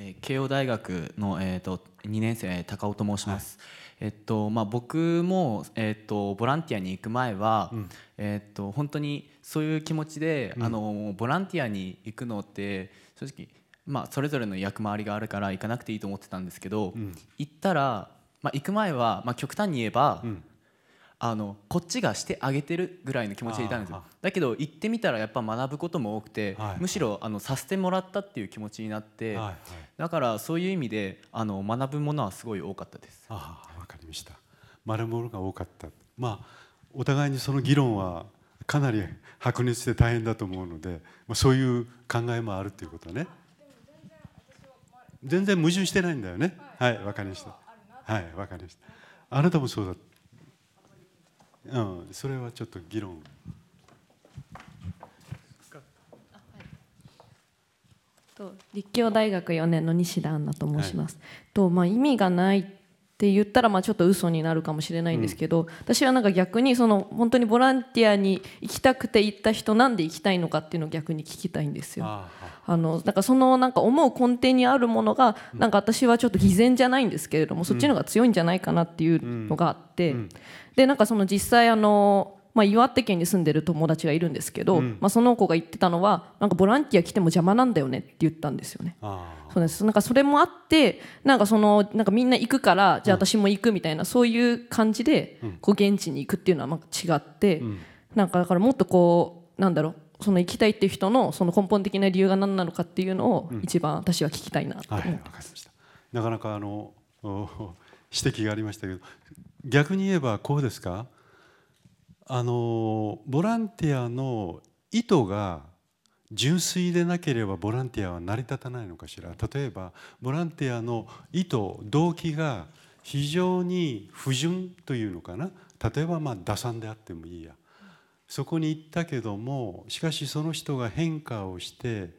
えー、慶応大学の、えーと、2年生高尾と申します、はい、えっとまあ、僕も、えっと、ボランティアに行く前は、うん、えっと、本当にそういう気持ちで、うん、あのボランティアに行くのって正直、まあ、それぞれの役回りがあるから行かなくていいと思ってたんですけど、うん、行ったら、まあ、行く前は、まあ、極端に言えば、あのこっちがしてあげてるぐらいの気持ちでいたんですよ。だけど行ってみたらやっぱ学ぶことも多くて、はい、むしろあのさせてもらったっていう気持ちになって、はいはい、だからそういう意味であの学ぶものはすごい多かったです。ああ分かりました。学ぶものが多かった。まあお互いにその議論はかなり白熱して大変だと思うので、まあ、そういう考えもあるということね。全然矛盾してないんだよね。はい分かりました。はい分かりました。あなたもそうだうん、それはちょっと議論。と立教大学4年の西田アンナと申します。はい、とまあ、意味がないって言ったらまあちょっと嘘になるかもしれないんですけど、うん、私はなんか逆にその本当にボランティアに行きたくて行った人なんで行きたいのかっていうのを逆に聞きたいんですよ。あのなんかそのなんか思う根底にあるものがなんか私はちょっと偽善じゃないんですけれども、そっちの方が強いんじゃないかなっていうのがあって、でなんかその実際あのまあ、岩手県に住んでる友達がいるんですけど、うん、まあ、その子が言ってたのはなんかボランティア来ても邪魔なんだよねって言ったんですよね。そうです。なんかそれもあってなんかそのなんかみんな行くからじゃあ私も行くみたいな、うん、そういう感じでこう現地に行くっていうのはまあ違って、うん、なんかだからもっとこうなんだろうその行きたいっていう人のその根本的な理由が何なのかっていうのを一番私は聞きたいなと思ってなかなかあの指摘がありましたけど逆に言えばこうですか？あのボランティアの意図が純粋でなければボランティアは成り立たないのかしら。例えばボランティアの意図動機が非常に不純というのかな。例えばまあ打算であってもいいや。そこに行ったけどもしかしその人が変化をして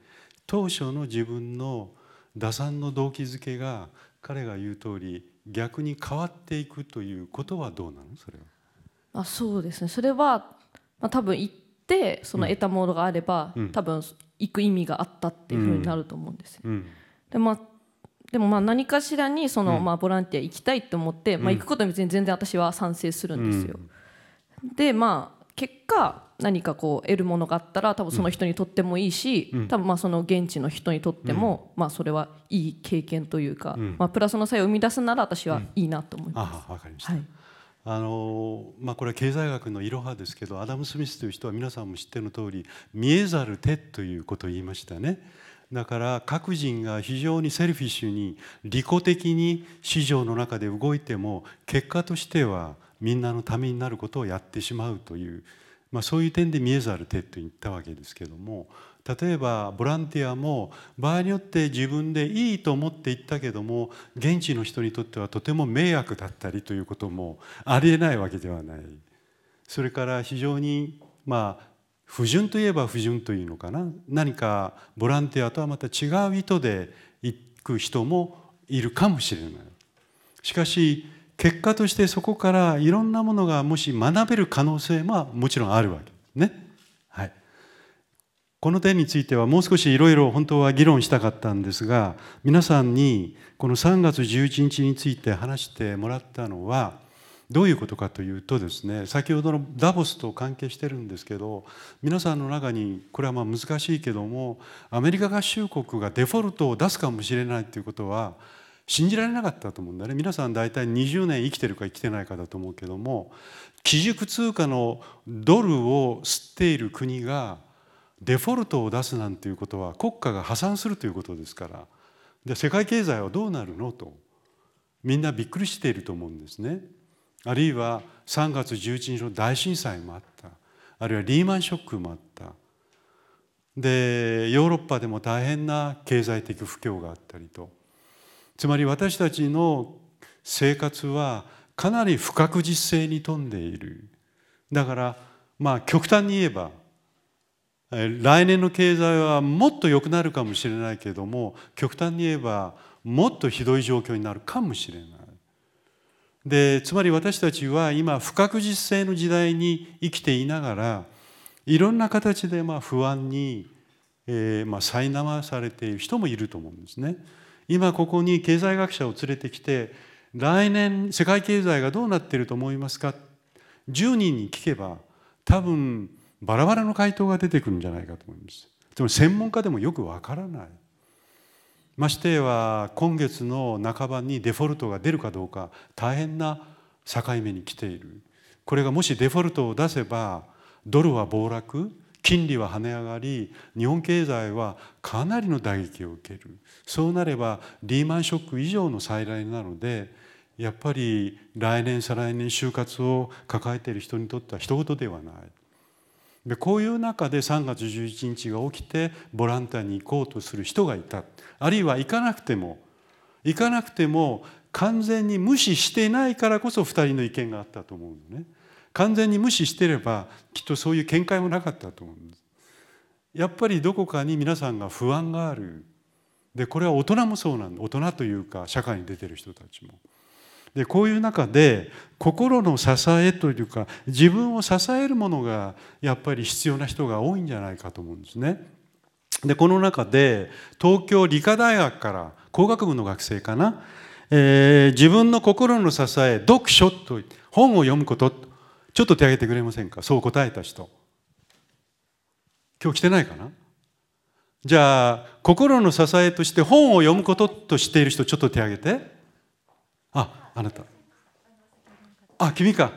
当初の自分の打算の動機づけが彼が言う通り逆に変わっていくということはどうなの？それは。あそうですね。それは、まあ、多分行ってその得たものがあれば、うん、多分行く意味があったっていうふうになると思うんですよ。うん、でまあでもまあ何かしらにその、まあ、ボランティア行きたいと思って、まあ、行くことに別に全然私は賛成するんですよ。でまあ結果何かこう得るものがあったら多分その人にとってもいいし、多分まあその現地の人にとっても、まあそれはいい経験というか、まあプラスの作用を生み出すなら私はいいなと思います。あわかりました。はいあのまあ、これは経済学のいろはですけどアダム・スミスという人は皆さんも知っての通り見えざる手ということを言いましたね。だから各人が非常にセルフィッシュに利己的に市場の中で動いても結果としてはみんなのためになることをやってしまうという、まあ、そういう点で見えざる手と言ったわけですけども例えばボランティアも場合によって自分でいいと思って行ったけども現地の人にとってはとても迷惑だったりということもありえないわけではない。それから非常にまあ不純といえば不純というのかな。何かボランティアとはまた違う意図で行く人もいるかもしれない。しかし結果としてそこからいろんなものがもし学べる可能性ももちろんあるわけね。この点についてはもう少しいろいろ本当は議論したかったんですが皆さんにこの3月11日について話してもらったのはどういうことかというとですね先ほどのダボスと関係してるんですけど皆さんの中にこれはまあ難しいけどもアメリカ合衆国がデフォルトを出すかもしれないということは信じられなかったと思うんだね。皆さん大体20年生きてるか生きてないかだと思うけども基軸通貨のドルを吸っている国がデフォルトを出すなんていうことは国家が破産するということですから。で世界経済はどうなるのと。みんなびっくりしていると思うんですね。あるいは3月11日の大震災もあった。あるいはリーマンショックもあった。でヨーロッパでも大変な経済的不況があったりと。つまり私たちの生活はかなり不確実性に富んでいる。だからまあ極端に言えば来年の経済はもっと良くなるかもしれないけれども極端に言えばもっとひどい状況になるかもしれない。でつまり私たちは今不確実性の時代に生きていながらいろんな形でま不安に、えー、まあ苛まされている人もいると思うんですね。今ここに経済学者を連れてきて来年世界経済がどうなっていると思いますか？10人に聞けば多分バラバラの回答が出てくるんじゃないかと思いますつまり専門家でもよくわからない。ましては今月の半ばにデフォルトが出るかどうか大変な境目に来ている。これがもしデフォルトを出せばドルは暴落金利は跳ね上がり日本経済はかなりの打撃を受ける。そうなればリーマンショック以上の再来なのでやっぱり来年再来年就活を抱えている人にとっては一言ではない。でこういう中で3月11日が起きてボランティアに行こうとする人がいた。あるいは行かなくても行かなくても完全に無視してないからこそ2人の意見があったと思うのね。完全に無視してればきっとそういう見解もなかったと思うんです。やっぱりどこかに皆さんが不安がある。でこれは大人もそうなんだ。大人というか社会に出てる人たちも。でこういう中で心の支えというか自分を支えるものがやっぱり必要な人が多いんじゃないかと思うんですね。でこの中で東京理科大学から工学部の学生かな、えー、自分の心の支え読書と本を読むことちょっと手挙げてくれませんか？そう答えた人。今日来てないかな？じゃあ心の支えとして本を読むこととしている人ちょっと手挙げて。ああなた。あ君か。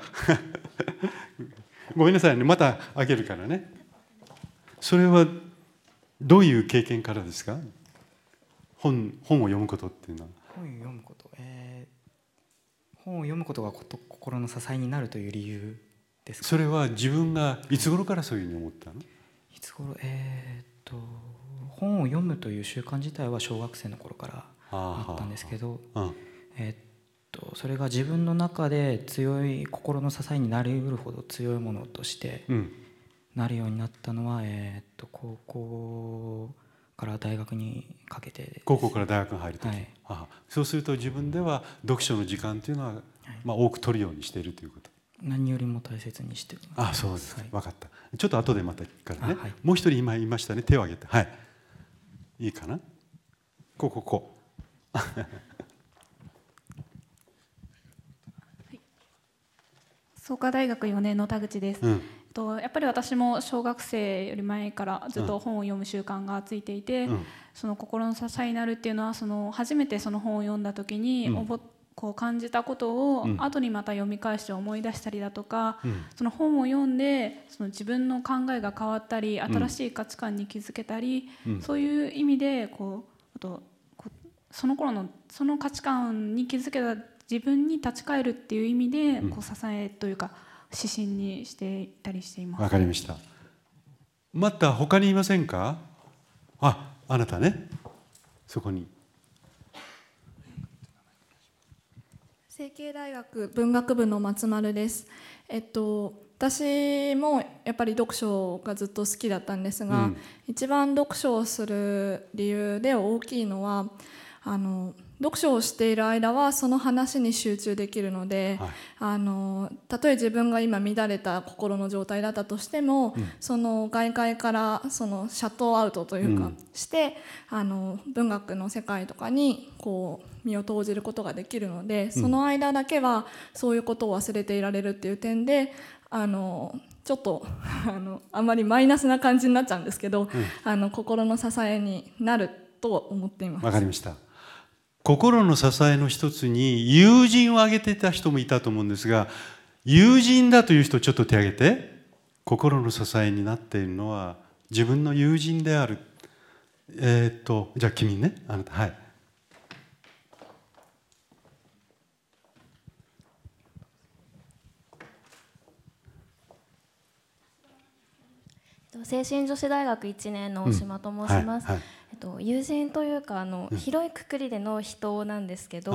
ごめんなさいね。またあげるからね。それはどういう経験からですか？本本を読むことっていうのは。本を読むこと、えー、本を読むことがこと心の支えになるという理由ですそれは自分がいつ頃からそういうふうに思ったの？いつ頃？えー、っと本を読むという習慣自体は小学生の頃からあったんですけど、えー、っとそれが自分の中で強い心の支えになりうるほど強いものとしてなるようになったのは、えー、っと高校から大学にかけて高校から大学に入ると、はい、あそうすると自分では読書の時間というのは、まあ、多く取るようにしているということ。何よりも大切にしてあそうです、はい、分かった。ちょっと後でまたからね、はい、もう一人今言いましたね。手を挙げて。はい。いいかな？こここ創価大学4年の田口です、うん、とやっぱり私も小学生より前からずっと本を読む習慣がついていて、うん、その心の支えになるっていうのはその初めてその本を読んだ時に、うん、こう感じたことを後にまた読み返して思い出したりだとか、その本を読んでその自分の考えが変わったり新しい価値観に気づけたり、そういう意味でこうあとその頃のその価値観に気づけた自分に立ち返るっていう意味で、こう支えというか指針にしていたりしています。わかりました。また他にいませんか？あ、あなたね。そこに。成蹊大学文学部の松丸です。えっと私もやっぱり読書がずっと好きだったんですが、うん、一番読書をする理由で大きいのはあの読書をしている間はその話に集中できるので、はい、あのたとえ自分が今乱れた心の状態だったとしても、うん、その外界からそのシャットアウトというか、うん、してあの文学の世界とかにこう身を投じることができるので、その間だけはそういうことを忘れていられるっていう点であのちょっとあのあんまりマイナスな感じになっちゃうんですけど、あの心の支えになると思っています。わかりました。心の支えの一つに友人を挙げてた人もいたと思うんですが友人だという人ちょっと手挙げて心の支えになっているのは自分の友人である。えー、っとじゃあ君ねあなた。はい。精神女子大学1年の大島と申します、うんはいはい。えっと、友人というかあの、うん、広いくくりでの人なんですけど、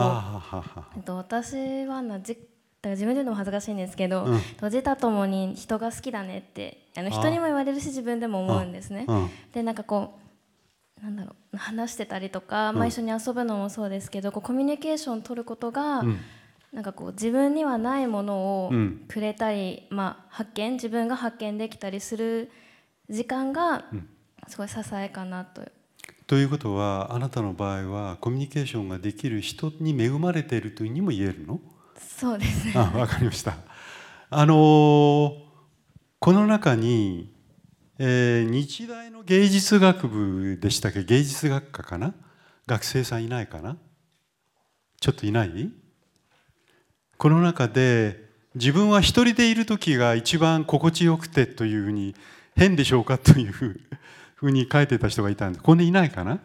えっと、私はなじ自分で言うのも恥ずかしいんですけど、うん、自他ともに人が好きだねってあの人にも言われるし自分でも思うんですね。でなんかこうなんだろう話してたりとか、まあ、一緒に遊ぶのもそうですけどこうコミュニケーション取ることが、うん、なんかこう自分にはないものをくれたり、まあ、発見自分が発見できたりする時間がすごい支えかなと。ということはあなたの場合はコミュニケーションができる人に恵まれているというにも言えるの？そうですね。あ分かりました。あのこの中に、えー、日大の芸術学部でしたっけ？芸術学科かな？学生さんいないかな？ちょっといない？この中で自分は一人でいる時が一番心地よくてというふうに変でしょうかという ふうに書いてた人がいたんでこんでいないかな？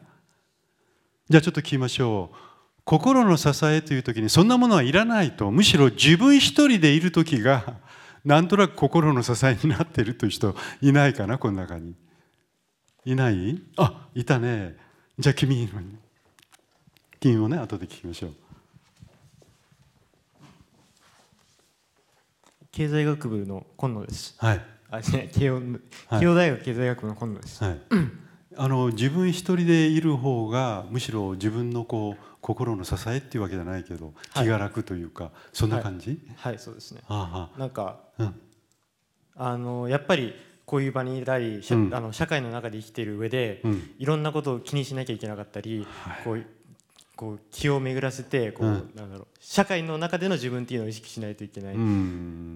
じゃあちょっと聞きましょう。心の支えという時にそんなものはいらないと。むしろ自分一人でいる時が なんとなく心の支えになっているという人いないかな？この中に。いない？あいたね。じゃあ君君をね後で聞きましょう。経済学部の今野です。はい。あ、慶応、慶応大学経済学部の今野です。はい。あの自分一人でいる方がむしろ自分のこう心の支えっていうわけじゃないけど気が楽というか、はい、そんな感じ、はい、はい、そうですね。なんか、うん、あのやっぱりこういう場にいたり、うん、あの社会の中で生きている上で、うん、いろんなことを気にしなきゃいけなかったり、はい、こうこう気を巡らせてこう、うん、なんだろう社会の中での自分っていうのを意識しないといけない、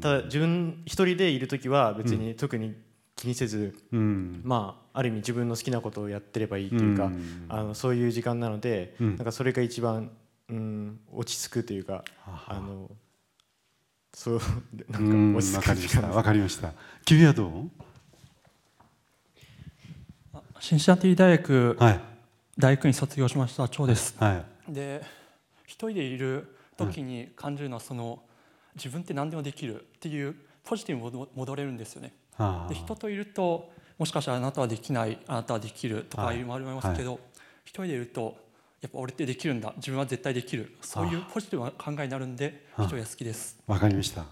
ただ自分一人でいる時は別に特に気にせず、うん、まあある意味自分の好きなことをやってればいいというか、うん、あのそういう時間なので、うん、なんかそれが一番、うん、落ち着くというか、あ。のそうなんか落ち着く時間。わかりました。君はどう？シンシナティ大学、はい、大学院卒業しました。長です、はいで一人でいる時に感じるのはその、自分って何でもできるっていうポジティブに戻れるんですよね。で人といるともしかしたらあなたはできないあなたはできるとかい。うのもありますけど、はい、一人でいるとやっぱ俺ってできるんだ。自分は絶対できる。そういうポジティブな考えになるんで一人が好きです。わかりました。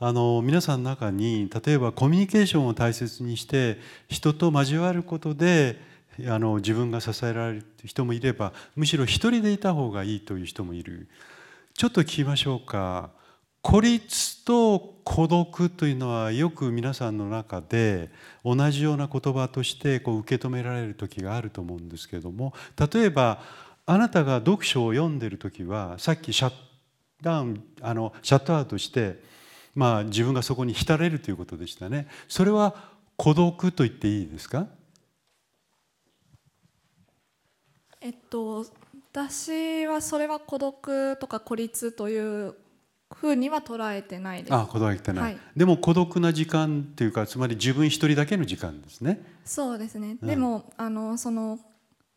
あの皆さんの中に例えばコミュニケーションを大切にして人と交わることであの自分が支えられる人もいればむしろ一人でいた方がいいという人もいる。ちょっと聞きましょうか。孤立と孤独というのはよく皆さんの中で同じような言葉としてこう受け止められる時があると思うんですけども。例えばあなたが読書を読んでる時はさっきシャットダウンあのシャットアウトして、まあ、自分がそこに浸れるということでしたね。それは孤独と言っていいですか？えっと私はそれは孤独とか孤立というふうには捉えてないです。あ、捉えてない、はい。でも孤独な時間っていうか、つまり自分一人だけの時間ですね。そうですね。うん、でもあのその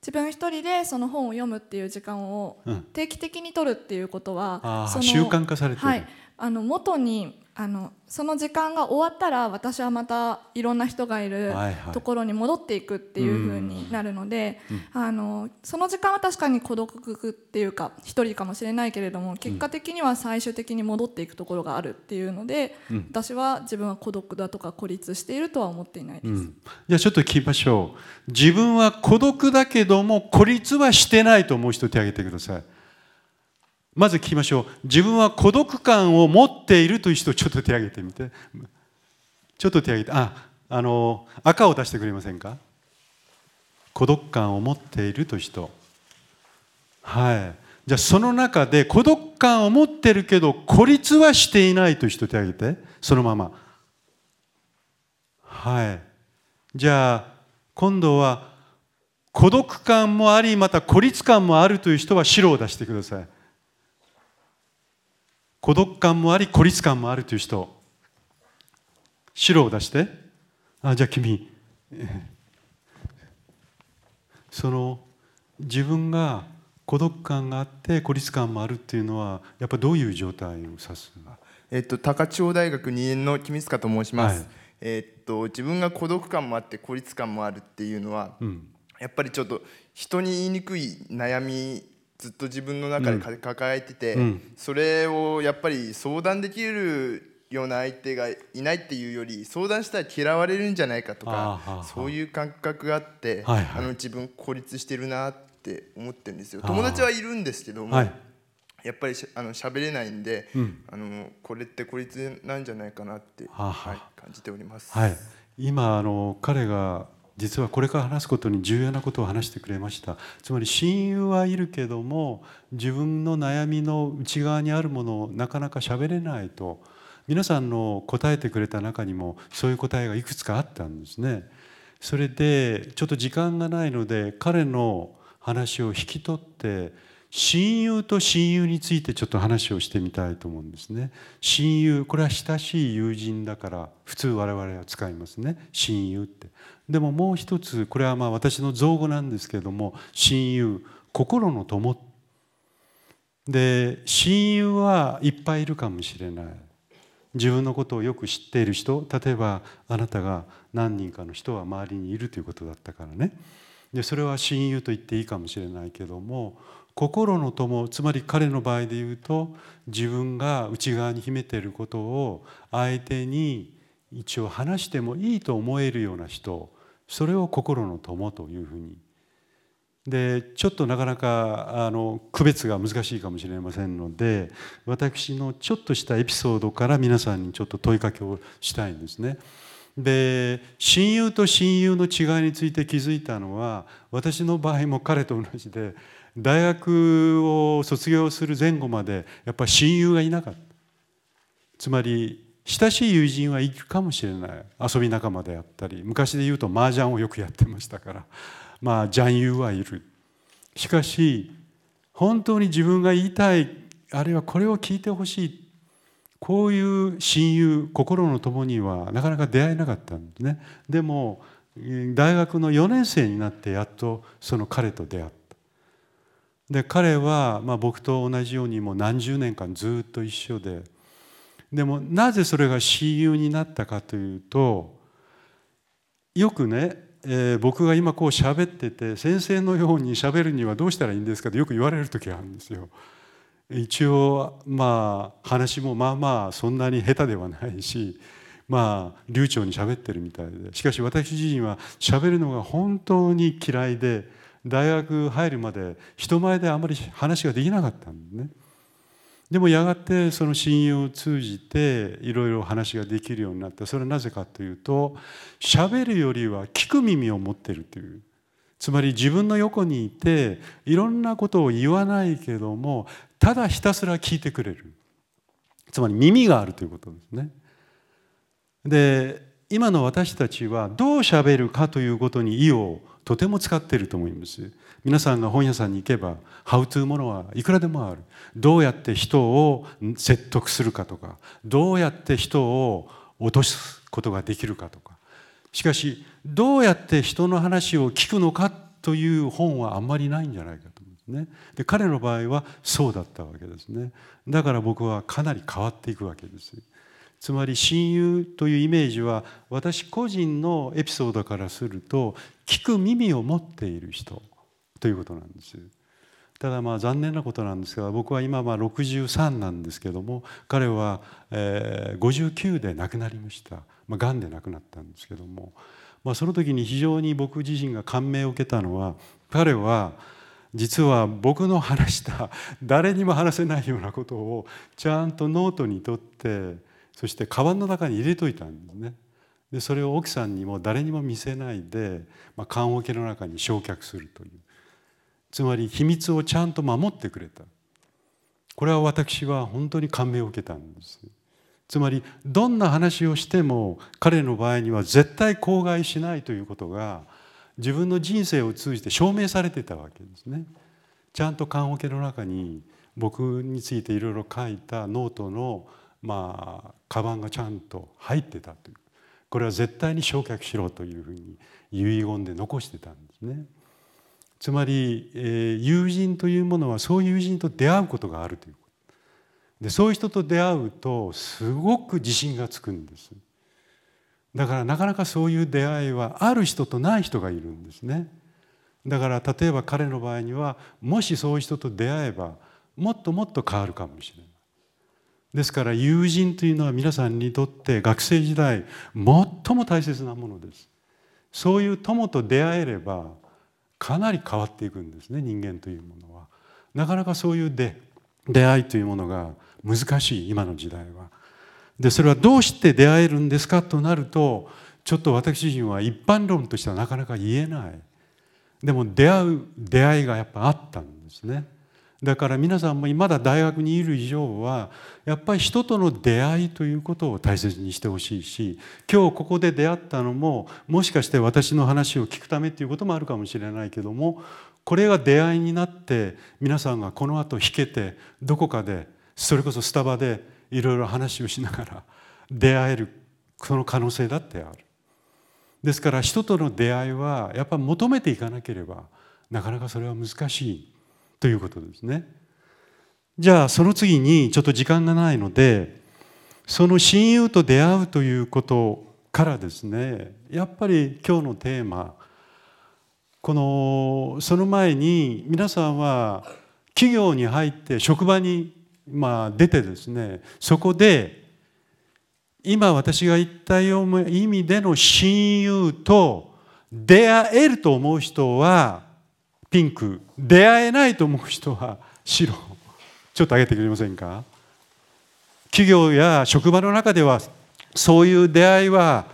自分一人でその本を読むっていう時間を定期的に取るっていうことは、うん、習慣化されてる。はい。あの元にあのその時間が終わったら私はまたいろんな人がいるところに戻っていくっていうふうになるので、あのその時間は確かに孤独っていうか一人かもしれないけれども結果的には最終的に戻っていくところがあるっていうので、うん、私は自分は孤独だとか孤立しているとは思っていないです、うん、じゃあちょっと聞きましょう。自分は孤独だけども孤立はしてないと思う人手挙げてくださいまず聞きましょう。自分は孤独感を持っているという人ちょっと手を挙げてみて。ちょっと手を挙げて。ああの赤を出してくれませんか？孤独感を持っているという人。はい。じゃあその中で孤独感を持ってるけど孤立はしていないという人手を挙げて。そのまま。はい。じゃあ今度は孤独感もありまた孤立感もあるという人は白を出してください。孤独感もあり孤立感もあるという人白を出してあじゃあ君 その自分が孤独感があって孤立感もあるっていうのはやっぱどういう状態を指すえっと、高千穂大学2年の君塚と申します、はい、えっと、自分が孤独感もあって孤立感もあるっていうのは、うん、やっぱりちょっと人に言いにくい悩みずっと自分の中で抱えてて、うん、それをやっぱり相談できるような相手がいないっていうより相談したら嫌われるんじゃないかとかそういう感覚があって、はいはい、あの自分孤立してるなって思ってるんですよ。友達はいるんですけども、はい、やっぱりあの喋れないんで、うん、あのこれって孤立なんじゃないかなって、はい、感じております。はい、今あの彼が実はこれから話すことに重要なことを話してくれましたつまり親友はいるけども自分の悩みの内側にあるものをなかなか喋れないと皆さんの答えてくれた中にもそういう答えがいくつかあったんですね。それでちょっと時間がないので彼の話を引き取って親友と親友についてちょっと話をしてみたいと思うんですね。親友これは親しい友人だから普通我々は使いますね親友って。でももう一つこれはまあ私の造語なんですけれども親友心の友で親友はいっぱいいるかもしれない自分のことをよく知っている人例えばあなたが何人かの人は周りにいるということだったからねでそれは親友と言っていいかもしれないけども心の友つまり彼の場合で言うと自分が内側に秘めていることを相手に一応話してもいいと思えるような人それを心の友というふうにでちょっとなかなかあの区別が難しいかもしれませんので私のちょっとしたエピソードから皆さんにちょっと問いかけをしたいんですね。で親友と親友の違いについて気づいたのは私の場合も彼と同じで大学を卒業する前後までやっぱり親友がいなかった。つまり親しい友人はいるかもしれない。遊び仲間であったり昔で言うと麻雀をよくやってましたから。まあ残友はいる。しかし本当に自分が言いたいあるいはこれを聞いてほしい。こういう親友心の友にはなかなか出会えなかったんですね。でも大学の4年生になってやっとその彼と出会った。で彼はま僕と同じようにもう何十年間ずっと一緒ででもなぜそれが親友になったかというとよくねえー、僕が今こう喋ってて先生のように喋るにはどうしたらいいんですかとよく言われる時があるんですよ。一応まあ話もまあまあそんなに下手ではないしまあ流暢に喋ってるみたいでしかし私自身は喋るのが本当に嫌いで大学入るまで人前であまり話ができなかったんでね。でもやがてその親友を通じていろいろ話ができるようになったそれはなぜかというと喋るよりは聞く耳を持ってるというつまり自分の横にいていろんなことを言わないけどもただひたすら聞いてくれるつまり耳があるということですね。で今の私たちはどう喋るかということに意をとても使っていると思います。皆さんが本屋さんに行けば「ハウトゥーものはいくらでもある。どうやって人を説得するかとかどうやって人を落とすことができるかとか。しかしどうやって人の話を聞くのかという本はあんまりないんじゃないかと思うんですね。で彼の場合はそうだったわけですね。だから僕はかなり変わっていくわけです。つまり親友というイメージは私個人のエピソードからすると聞く耳を持っている人ということなんです。ただまあ残念なことなんですが僕は今まあ63なんですけども彼は59で亡くなりました。まあ、で亡くなったんですけども、まあ、その時に非常に僕自身が感銘を受けたのは彼は実は僕の話した誰にも話せないようなことをちゃんとノートに取ってそしてカバンの中に入れといたんですね。でそれを奥さんにも誰にも見せないで、まあ、棺桶の中に焼却するという。つまり秘密をちゃんと守ってくれた。これは私は本当に感銘を受けたんです。つまりどんな話をしても彼の場合には絶対口外しないということが自分の人生を通じて証明されてたわけですね。ちゃんと棺桶の中に僕についていろいろ書いたノートのまあカバンがちゃんと入ってたという。これは絶対に焼却しろというふうに遺言で残してたんですね。つまり、えー、友人というものはそういう友人と出会うことがあるということ。でそういう人と出会うとすごく自信がつくんです。だからなかなかそういう出会いはある人とない人がいるんですね。だから例えば彼の場合にはもしそういう人と出会えばもっともっと変わるかもしれない。ですから友人というのは皆さんにとって学生時代最も大切なものですそういう友と出会えればかなり変わっていくんですね人間というものは。なかなかそういう出出会いというものが難しい今の時代は。でそれはどうして出会えるんですかとなるとちょっと私自身は一般論としてはなかなか言えないでも出会う出会いがやっぱあったんですねだから皆さんもまだ大学にいる以上はやっぱり人との出会いということを大切にしてほしいし今日ここで出会ったのももしかして私の話を聞くためっていうこともあるかもしれないけどもこれが出会いになって皆さんがこの後弾けてどこかでそれこそスタバでいろいろ話をしながら出会えるその可能性だってある。ですから人との出会いはやっぱ求めていかなければなかなかそれは難しいということですね。じゃあその次にちょっと時間がないのでその親友と出会うということからですねやっぱり今日のテーマこのその前に皆さんは企業に入って職場にまあ出てですねそこで今私が言ったような意味での親友と出会えると思う人はピンク。出会えないと思う人は白。ちょっと上げてくれませんか？企業や職場の中ではそういう出会いは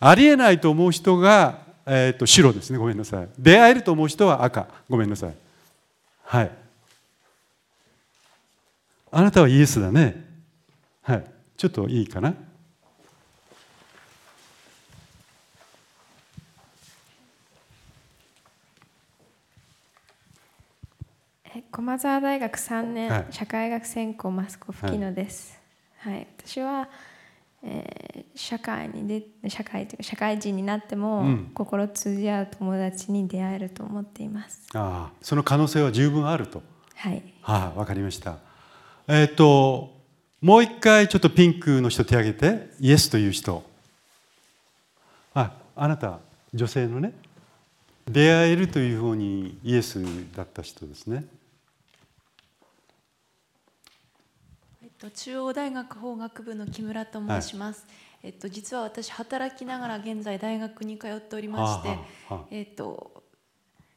ありえないと思う人が、えー、と白ですね。ごめんなさい。出会えると思う人は赤。ごめんなさい。はい。あなたはイエスだね。はい。ちょっといいかな？駒澤大学3年、はい、社会学専攻マスコフキノです、はい、はい、私は、えー、社会にで社会というか社会人になっても、うん、心通じ合う友達に出会えると思っています。ああその可能性は十分あると。はい。はい、わかりました。えっ、ー、ともう一回ちょっとピンクの人手挙げてイエスという人。ああなた女性のね。出会えるというふうにイエスだった人ですねと中央大学法学部の木村と申します。はい、えっと実は私働きながら現在大学に通っておりまして、はあはあ、えっと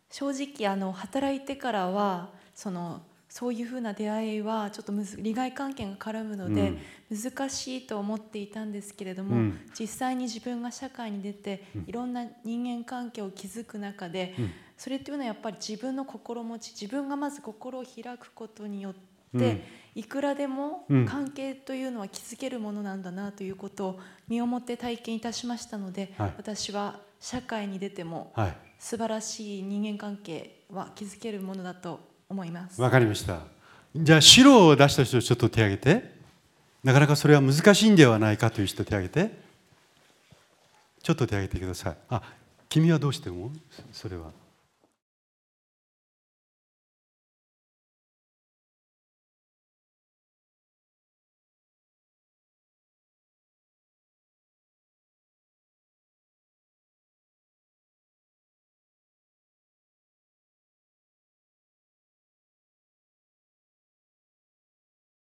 正直あの働いてからはそのそういうふうな出会いはちょっとむず利害関係が絡むので難しいと思っていたんですけれども、うん、実際に自分が社会に出ていろんな人間関係を築く中で、うん、それっていうのはやっぱり自分の心持ち自分がまず心を開くことによって、うんいくらでも関係というのは築けるものなんだなということを身をもって体験いたしましたので、はい、私は社会に出ても素晴らしい人間関係は築けるものだと思います。わかりました。じゃあ白を出した人ちょっと手挙げて。なかなかそれは難しいんではないかという人手挙げて。ちょっと手挙げてください。あ君はどうしてもそれは